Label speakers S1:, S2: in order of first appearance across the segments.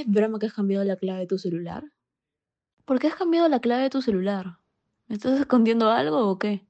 S1: ¿Es broma que has cambiado la clave de tu celular? ¿Por qué has cambiado la clave de tu celular? ¿Me estás escondiendo algo o qué?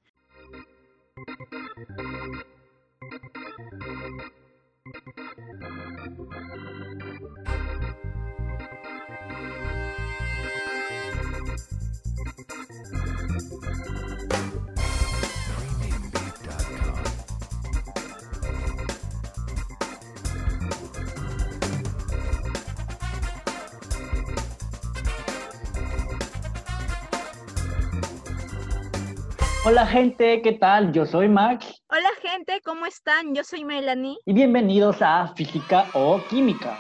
S2: Hola gente, ¿qué tal? Yo soy Max.
S3: Hola gente, ¿cómo están? Yo soy Melanie.
S2: Y bienvenidos a Física o Química.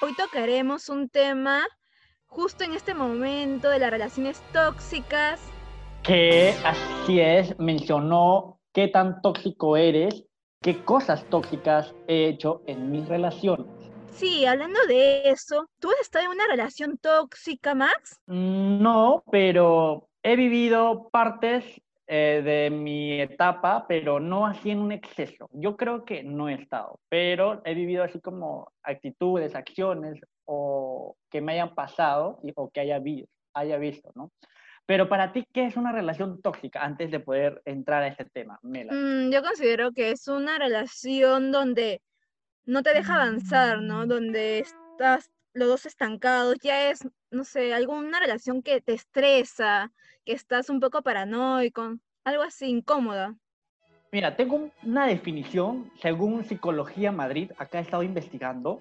S3: Hoy tocaremos un tema justo en este momento de las relaciones tóxicas.
S2: Que así es, mencionó qué tan tóxico eres, qué cosas tóxicas he hecho en mis relaciones.
S3: Sí, hablando de eso, ¿tú has estado en una relación tóxica, Max?
S2: Mm, no, pero he vivido partes eh, de mi etapa, pero no así en un exceso. Yo creo que no he estado, pero he vivido así como actitudes, acciones o que me hayan pasado o que haya, visto, haya visto, ¿no? Pero para ti, ¿qué es una relación tóxica? Antes de poder entrar a este tema, Mela.
S3: Mm, yo considero que es una relación donde no te deja avanzar, ¿no? Donde estás los dos estancados, ya es, no sé, alguna relación que te estresa, que estás un poco paranoico, algo así incómoda.
S2: Mira, tengo una definición, según Psicología Madrid, acá he estado investigando,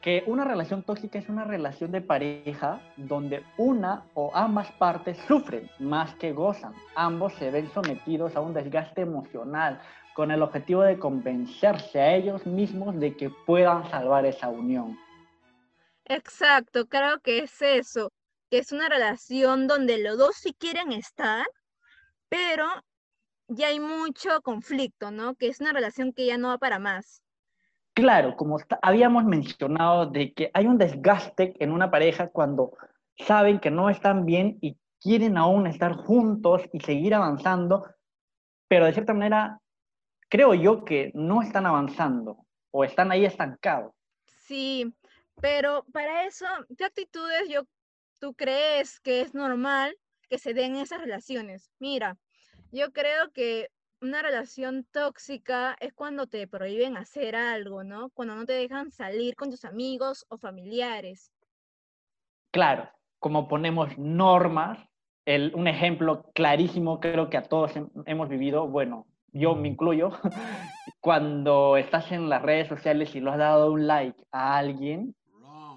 S2: que una relación tóxica es una relación de pareja donde una o ambas partes sufren más que gozan. Ambos se ven sometidos a un desgaste emocional con el objetivo de convencerse a ellos mismos de que puedan salvar esa unión.
S3: Exacto, creo que es eso, que es una relación donde los dos sí quieren estar, pero ya hay mucho conflicto, ¿no? Que es una relación que ya no va para más.
S2: Claro, como habíamos mencionado, de que hay un desgaste en una pareja cuando saben que no están bien y quieren aún estar juntos y seguir avanzando, pero de cierta manera creo yo que no están avanzando o están ahí estancados.
S3: Sí, pero para eso, ¿qué actitudes yo, tú crees que es normal que se den esas relaciones? Mira, yo creo que una relación tóxica es cuando te prohíben hacer algo, ¿no? Cuando no te dejan salir con tus amigos o familiares.
S2: Claro, como ponemos normas, el, un ejemplo clarísimo creo que a todos hemos vivido, bueno, yo me incluyo, cuando estás en las redes sociales y lo has dado un like a alguien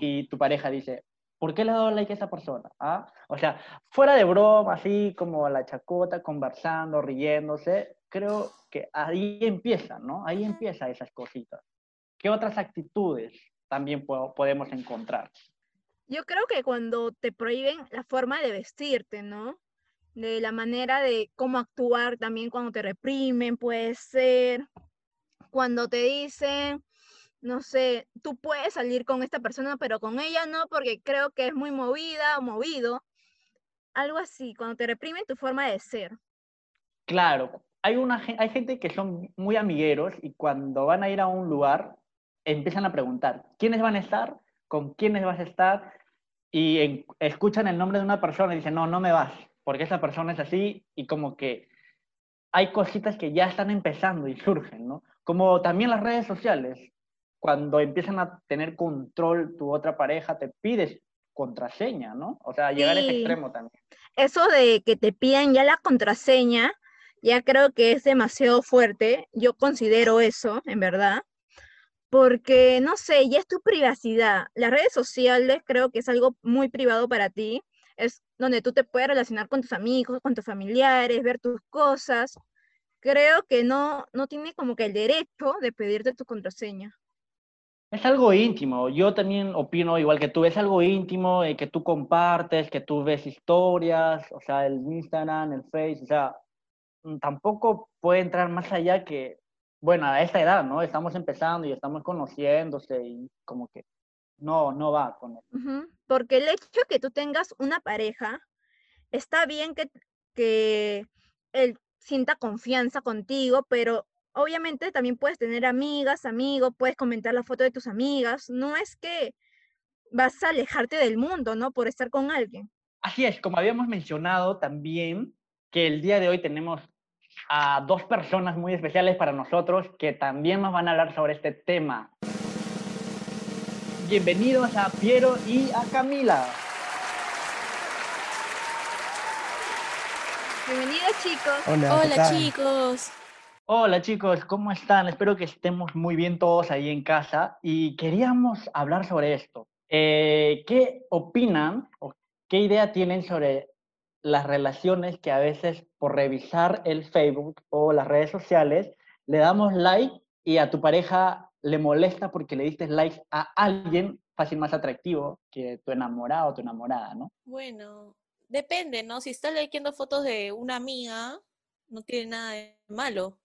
S2: y tu pareja dice, ¿por qué le ha dado like a esa persona? ¿Ah? O sea, fuera de broma, así como la chacota, conversando, riéndose, creo que ahí empieza, ¿no? Ahí empieza esas cositas. ¿Qué otras actitudes también podemos encontrar?
S3: Yo creo que cuando te prohíben la forma de vestirte, ¿no? De la manera de cómo actuar también cuando te reprimen, puede ser cuando te dicen, no sé, tú puedes salir con esta persona, pero con ella no, porque creo que es muy movida o movido. Algo así, cuando te reprimen tu forma de ser.
S2: Claro, hay, una, hay gente que son muy amigueros y cuando van a ir a un lugar empiezan a preguntar, ¿quiénes van a estar? ¿Con quiénes vas a estar? Y escuchan el nombre de una persona y dicen, no, no me vas, porque esa persona es así y como que hay cositas que ya están empezando y surgen, ¿no? Como también las redes sociales cuando empiezan a tener control tu otra pareja, te pides contraseña, ¿no? O sea, llegar a ese extremo también.
S3: Eso de que te pidan ya la contraseña, ya creo que es demasiado fuerte. Yo considero eso, en verdad. Porque, no sé, ya es tu privacidad. Las redes sociales creo que es algo muy privado para ti. Es donde tú te puedes relacionar con tus amigos, con tus familiares, ver tus cosas. Creo que no, no tiene como que el derecho de pedirte tu contraseña.
S2: Es algo íntimo. Yo también opino igual que tú. Es algo íntimo eh, que tú compartes, que tú ves historias, o sea, el Instagram, el Face, o sea, mm, tampoco puede entrar más allá que, bueno, a esta edad, ¿no? Estamos empezando y estamos conociéndose y como que no, no va con eso.
S3: Porque el hecho que tú tengas una pareja, está bien que, que él sienta confianza contigo, pero obviamente también puedes tener amigas, amigos, puedes comentar la foto de tus amigas. No es que vas a alejarte del mundo, ¿no? Por estar con alguien.
S2: Así es, como habíamos mencionado también, que el día de hoy tenemos a dos personas muy especiales para nosotros que también nos van a hablar sobre este tema. Bienvenidos a Piero y a Camila.
S3: Bienvenidos chicos.
S4: Hola, ¿qué
S1: Hola chicos.
S2: Hola chicos, ¿cómo están? Espero que estemos muy bien todos ahí en casa y queríamos hablar sobre esto. Eh, ¿Qué opinan o qué idea tienen sobre las relaciones que a veces por revisar el Facebook o las redes sociales le damos like y a tu pareja le molesta porque le diste like a alguien fácil más atractivo que tu enamorado o tu enamorada, ¿no?
S1: Bueno, depende, ¿no? Si estás leyendo fotos de una amiga, no tiene nada de malo.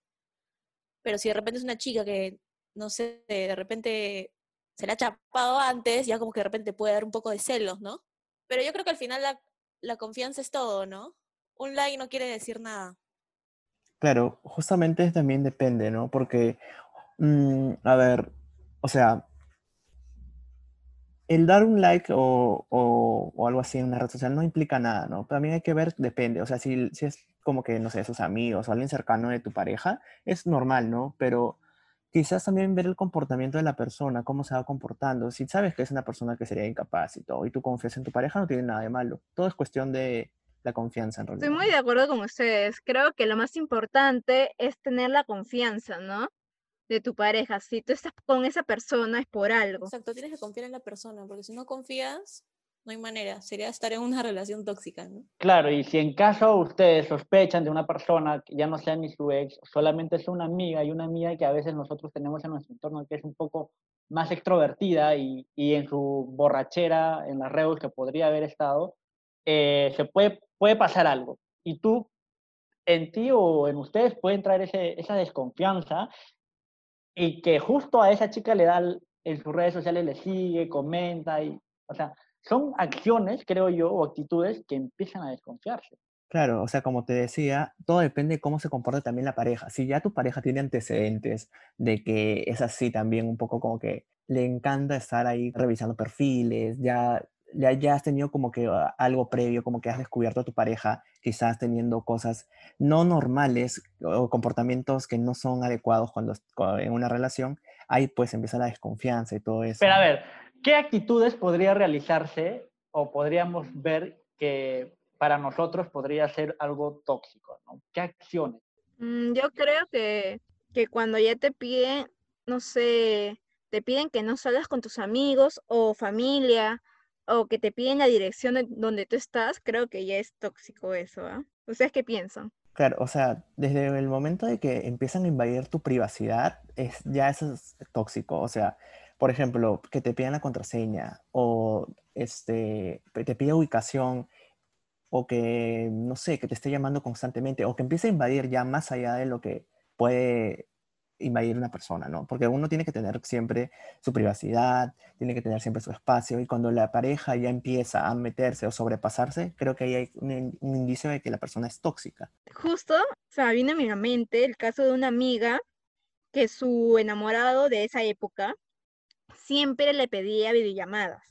S1: Pero si de repente es una chica que, no sé, de repente se la ha chapado antes, ya como que de repente puede dar un poco de celos, ¿no? Pero yo creo que al final la, confianza es todo, ¿no? Un like no quiere decir nada.
S4: Claro, justamente también depende, ¿no? Porque, mm, a ver, o sea, el dar un like o, o- o algo así en una red social no implica nada, ¿no? También hay que ver, depende, o sea, si, si es como que, no sé, sus amigos o alguien cercano de tu pareja, es normal, ¿no? Pero quizás también ver el comportamiento de la persona, cómo se va comportando. Si sabes que es una persona que sería incapaz y todo, y tú confías en tu pareja, no tiene nada de malo. Todo es cuestión de la confianza, en realidad.
S3: Estoy muy de acuerdo con ustedes. Creo que lo más importante es tener la confianza, ¿no? De tu pareja. Si tú estás con esa persona es por algo.
S1: Exacto, tienes que confiar en la persona, porque si no confías, no hay manera. Sería estar en una relación tóxica, ¿no?
S2: Claro, y si en caso ustedes sospechan de una persona que ya no sea ni su ex, solamente es una amiga y una amiga que a veces nosotros tenemos en nuestro entorno que es un poco más extrovertida y, y en su borrachera, en las redes que podría haber estado, eh, se puede, puede pasar algo. Y tú, en ti o en ustedes puede entrar ese, esa desconfianza y que justo a esa chica le da, en sus redes sociales le sigue, comenta y, o sea, son acciones, creo yo, o actitudes que empiezan a desconfiarse.
S4: Claro, o sea, como te decía, todo depende de cómo se comporta también la pareja. Si ya tu pareja tiene antecedentes de que es así también un poco como que le encanta estar ahí revisando perfiles, ya, ya, ya has tenido como que ah, algo previo, como que has descubierto a tu pareja quizás teniendo cosas no normales o comportamientos que no son adecuados cuando est- cua- en una relación, ahí pues empieza la desconfianza y todo eso.
S2: Pero a ver, ¿qué actitudes podría realizarse o podríamos ver que para nosotros podría ser algo tóxico? ¿no? ¿Qué acciones?
S3: Mm, yo creo que, que cuando ya te piden, no sé, te piden que no salgas con tus amigos o familia, o que te piden la dirección de donde tú estás, creo que ya es tóxico eso, ¿ah? ¿Ustedes qué piensan?
S4: Claro, o sea, desde el momento de que empiezan a invadir tu privacidad, es, ya eso es tóxico. O sea, por ejemplo, que te pidan la contraseña o este, te pide ubicación o que, no sé, que te esté llamando constantemente o que empiece a invadir ya más allá de lo que puede invadir una persona, ¿no? Porque uno tiene que tener siempre su privacidad, tiene que tener siempre su espacio y cuando la pareja ya empieza a meterse o sobrepasarse, creo que ahí hay un, un indicio de que la persona es tóxica.
S3: Justo se me vino a mi mente el caso de una amiga que su enamorado de esa época siempre le pedía videollamadas.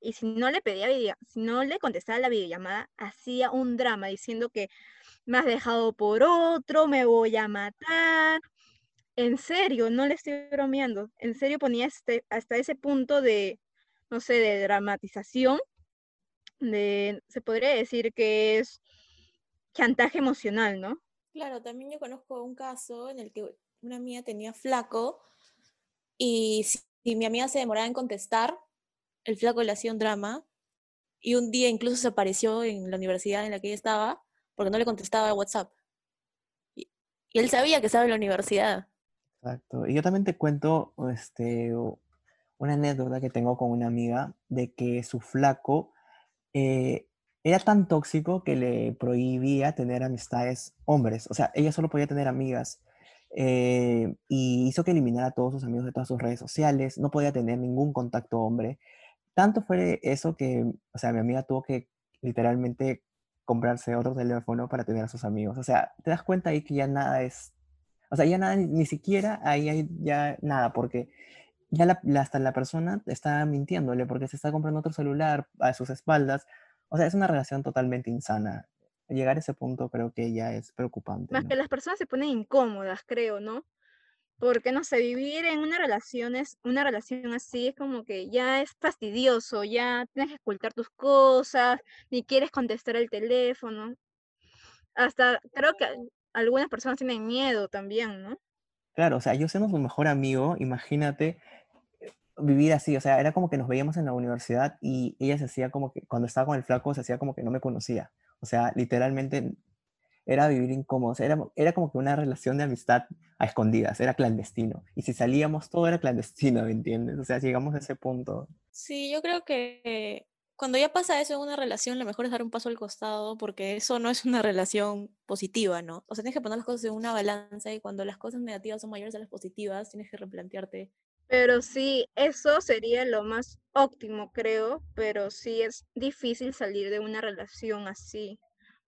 S3: Y si no le pedía video, si no le contestaba la videollamada, hacía un drama diciendo que me has dejado por otro, me voy a matar. En serio, no le estoy bromeando. En serio ponía este, hasta ese punto de, no sé, de dramatización, de, se podría decir que es chantaje emocional, ¿no?
S1: Claro, también yo conozco un caso en el que una amiga tenía flaco y si mi amiga se demoraba en contestar, el flaco le hacía un drama y un día incluso se apareció en la universidad en la que ella estaba porque no le contestaba a WhatsApp. Y, y él sabía que estaba en la universidad.
S4: Exacto. Y yo también te cuento este, una anécdota que tengo con una amiga de que su flaco eh, era tan tóxico que le prohibía tener amistades hombres. O sea, ella solo podía tener amigas eh, y hizo que eliminara a todos sus amigos de todas sus redes sociales. No podía tener ningún contacto hombre. Tanto fue eso que, o sea, mi amiga tuvo que literalmente comprarse otro teléfono para tener a sus amigos. O sea, te das cuenta ahí que ya nada es, o sea, ya nada, ni, ni siquiera ahí hay ya nada, porque ya la, hasta la persona está mintiéndole porque se está comprando otro celular a sus espaldas. O sea, es una relación totalmente insana. Llegar a ese punto creo que ya es preocupante.
S3: Más
S4: ¿no?
S3: que las personas se ponen incómodas, creo, ¿no? Porque, no sé, vivir en una relación, es, una relación así es como que ya es fastidioso, ya tienes que ocultar tus cosas, ni quieres contestar el teléfono. Hasta creo que algunas personas tienen miedo también, ¿no?
S4: Claro, o sea, yo siendo su mejor amigo, imagínate eh, vivir así, o sea, era como que nos veíamos en la universidad y ella se hacía como que, cuando estaba con el flaco, se hacía como que no me conocía. O sea, literalmente era vivir incómodo, o sea, era, era como que una relación de amistad a escondidas, era clandestino. Y si salíamos, todo era clandestino, ¿me entiendes? O sea, llegamos a ese punto.
S1: Sí, yo creo que cuando ya pasa eso en una relación, lo mejor es dar un paso al costado porque eso no es una relación positiva, ¿no? O sea, tienes que poner las cosas en una balanza y cuando las cosas negativas son mayores a las positivas, tienes que replantearte.
S3: Pero sí, eso sería lo más óptimo, creo, pero sí es difícil salir de una relación así,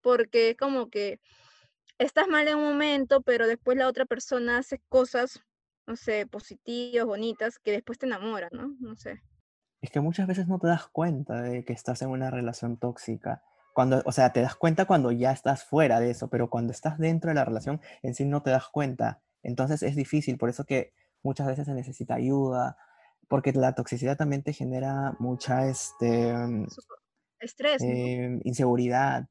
S3: porque es como que estás mal en un momento, pero después la otra persona hace cosas, no sé, positivas, bonitas, que después te enamoran, ¿no? No sé.
S4: Es que muchas veces no te das cuenta de que estás en una relación tóxica. Cuando, o sea, te das cuenta cuando ya estás fuera de eso, pero cuando estás dentro de la relación en sí no te das cuenta. Entonces es difícil, por eso que muchas veces se necesita ayuda, porque la toxicidad también te genera mucha este, mm,
S3: Estrés, ¿no?
S4: eh, inseguridad.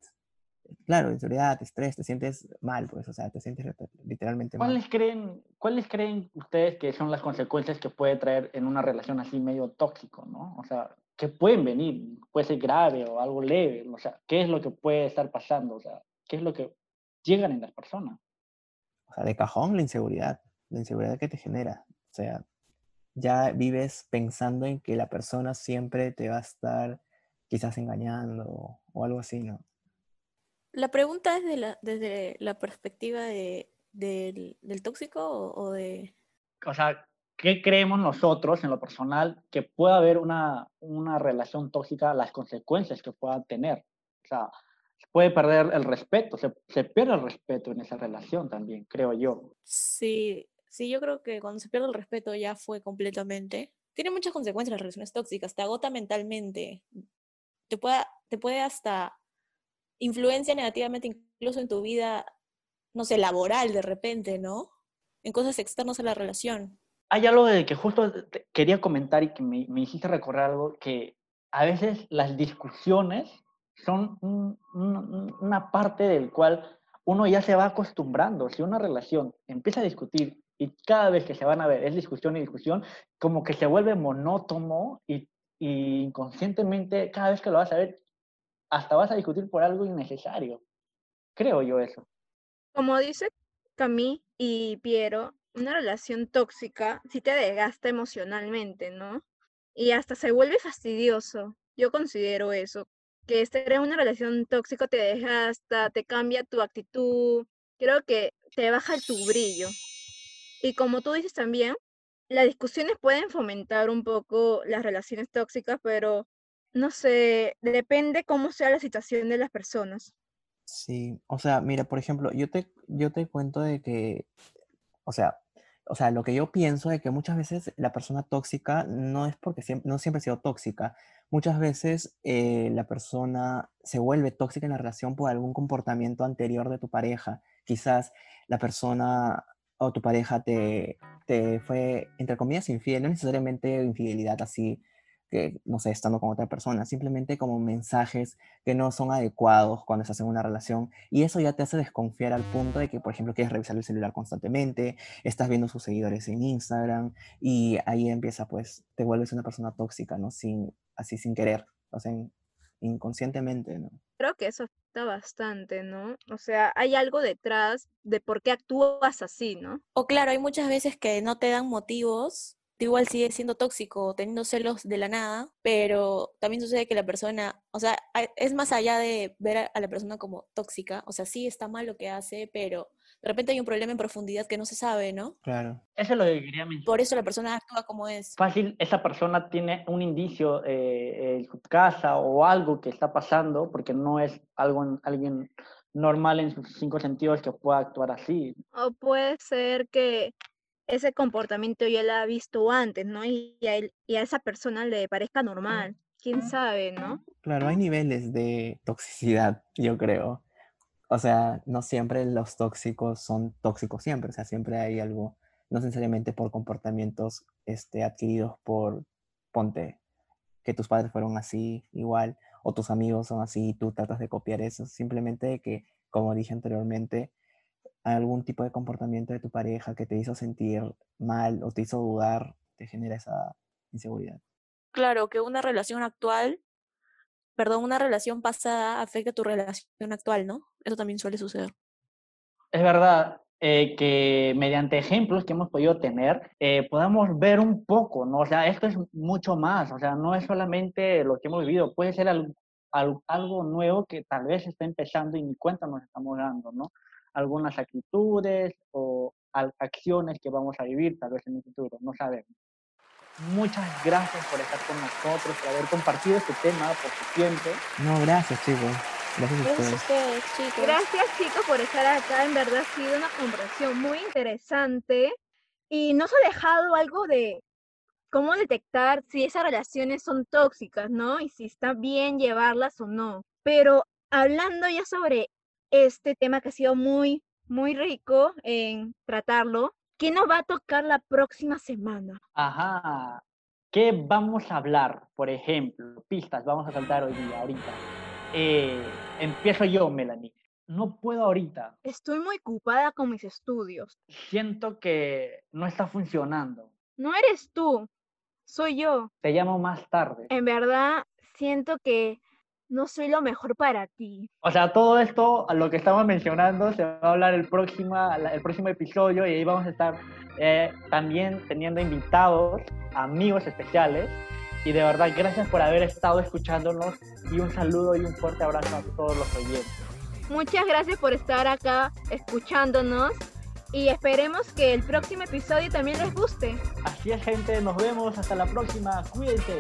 S4: Claro, inseguridad, estrés, te sientes mal, pues, o sea, te sientes lit- literalmente mal.
S2: ¿Cuáles creen, ¿Cuáles creen ustedes que son las consecuencias que puede traer en una relación así medio tóxico, ¿no? O sea, que pueden venir, puede ser grave o algo leve, o sea, ¿qué es lo que puede estar pasando? O sea, ¿qué es lo que llegan en las personas?
S4: O sea, de cajón la inseguridad, la inseguridad que te genera. O sea, ya vives pensando en que la persona siempre te va a estar quizás engañando o, algo así, ¿no?
S1: La pregunta es de la, desde la perspectiva de, del, del tóxico o, o de...
S2: O sea, ¿qué creemos nosotros en lo personal que pueda haber una, una relación tóxica, las consecuencias que pueda tener? O sea, se puede perder el respeto, se, se pierde el respeto en esa relación también, creo yo.
S1: Sí, sí, yo creo que cuando se pierde el respeto ya fue completamente. Tiene muchas consecuencias las relaciones tóxicas, te agota mentalmente, te puede, te puede hasta influencia negativamente incluso en tu vida, no sé, laboral de repente, ¿no? En cosas externas a la relación.
S2: Hay algo de que justo quería comentar y que me, me hiciste recordar algo, que a veces las discusiones son un- un- una parte del cual uno ya se va acostumbrando. Si una relación empieza a discutir y cada vez que se van a ver es discusión y discusión, como que se vuelve monótono y, y inconscientemente cada vez que lo vas a ver, hasta vas a discutir por algo innecesario. Creo yo eso.
S3: Como dice Camille y Piero, una relación tóxica sí te desgasta emocionalmente, ¿no? Y hasta se vuelve fastidioso. Yo considero eso, que estar en una relación tóxica te desgasta, te cambia tu actitud, creo que te baja tu brillo. Y como tú dices también, las discusiones pueden fomentar un poco las relaciones tóxicas, pero no sé, depende cómo sea la situación de las personas.
S4: Sí, o sea, mira, por ejemplo, yo te, yo te cuento de que, o sea, o sea, lo que yo pienso es que muchas veces la persona tóxica no es porque siempre, no siempre ha sido tóxica. Muchas veces eh, la persona se vuelve tóxica en la relación por algún comportamiento anterior de tu pareja. Quizás la persona o tu pareja te, te fue, entre comillas, infiel, no necesariamente infidelidad así, que, no sé, estando con otra persona, simplemente como mensajes que no son adecuados cuando estás en una relación y eso ya te hace desconfiar al punto de que, por ejemplo, quieres revisar el celular constantemente, estás viendo sus seguidores en Instagram y ahí empieza, pues, te vuelves una persona tóxica, ¿no? Sin, así sin querer, o sea, inconscientemente, ¿no?
S3: Creo que eso afecta bastante, ¿no? O sea, hay algo detrás de por qué actúas así, ¿no?
S1: O claro, hay muchas veces que no te dan motivos, igual sigues siendo tóxico, teniendo celos de la nada, pero también sucede que la persona, o sea, es más allá de ver a, a la persona como tóxica, o sea, sí está mal lo que hace, pero de repente hay un problema en profundidad que no se sabe, ¿no?
S4: Claro.
S2: Eso es lo que quería mencionar.
S1: Por eso la persona actúa como es.
S2: fácil esa persona tiene un indicio eh, en su casa o algo que está pasando, porque no es algo, alguien normal en sus cinco sentidos que pueda actuar así.
S3: O puede ser que ese comportamiento ya lo ha visto antes, ¿no? Y a, él- y a esa persona le parezca normal. ¿Quién sabe, no?
S4: Claro, hay niveles de toxicidad, yo creo. O sea, no siempre los tóxicos son tóxicos siempre, o sea, siempre hay algo, no necesariamente por comportamientos este, adquiridos por, ponte, que tus padres fueron así, igual, o tus amigos son así, y tú tratas de copiar eso, simplemente que, como dije anteriormente, algún tipo de comportamiento de tu pareja que te hizo sentir mal o te hizo dudar, te genera esa inseguridad.
S1: Claro, que una relación actual, perdón, una relación pasada afecta a tu relación actual, ¿no? Eso también suele suceder.
S2: Es verdad eh, que mediante ejemplos que hemos podido tener, eh, podamos ver un poco, ¿no? O sea, esto es mucho más, o sea, no es solamente lo que hemos vivido, puede ser al- al- algo nuevo que tal vez está empezando y ni cuenta nos estamos dando, ¿no? Algunas actitudes o acciones que vamos a vivir tal vez en el futuro, no sabemos. Muchas gracias por estar con nosotros, por haber compartido este tema, por su tiempo.
S4: No, gracias chicos, gracias a
S1: Gracias a
S4: ustedes.
S1: ustedes, chicos.
S3: Gracias chicos por estar acá, en verdad ha sido una conversación muy interesante y nos ha dejado algo de cómo detectar si esas relaciones son tóxicas, ¿no? Y si está bien llevarlas o no. Pero hablando ya sobre este tema que ha sido muy, muy rico en tratarlo, ¿qué nos va a tocar la próxima semana?
S2: Ajá. ¿Qué vamos a hablar? Por ejemplo, pistas vamos a saltar hoy día, ahorita. Eh, empiezo yo, Melanie. No puedo ahorita.
S3: Estoy muy ocupada con mis estudios.
S2: Siento que no está funcionando.
S3: No eres tú, soy yo.
S2: Te llamo más tarde.
S3: En verdad, siento que no soy lo mejor para ti.
S2: O sea, todo esto, a lo que estamos mencionando, se va a hablar el próximo, el próximo episodio y ahí vamos a estar eh, también teniendo invitados, amigos especiales. Y de verdad, gracias por haber estado escuchándonos y un saludo y un fuerte abrazo a todos los oyentes.
S3: Muchas gracias por estar acá escuchándonos y esperemos que el próximo episodio también les guste.
S2: Así es, gente, nos vemos hasta la próxima. Cuídense.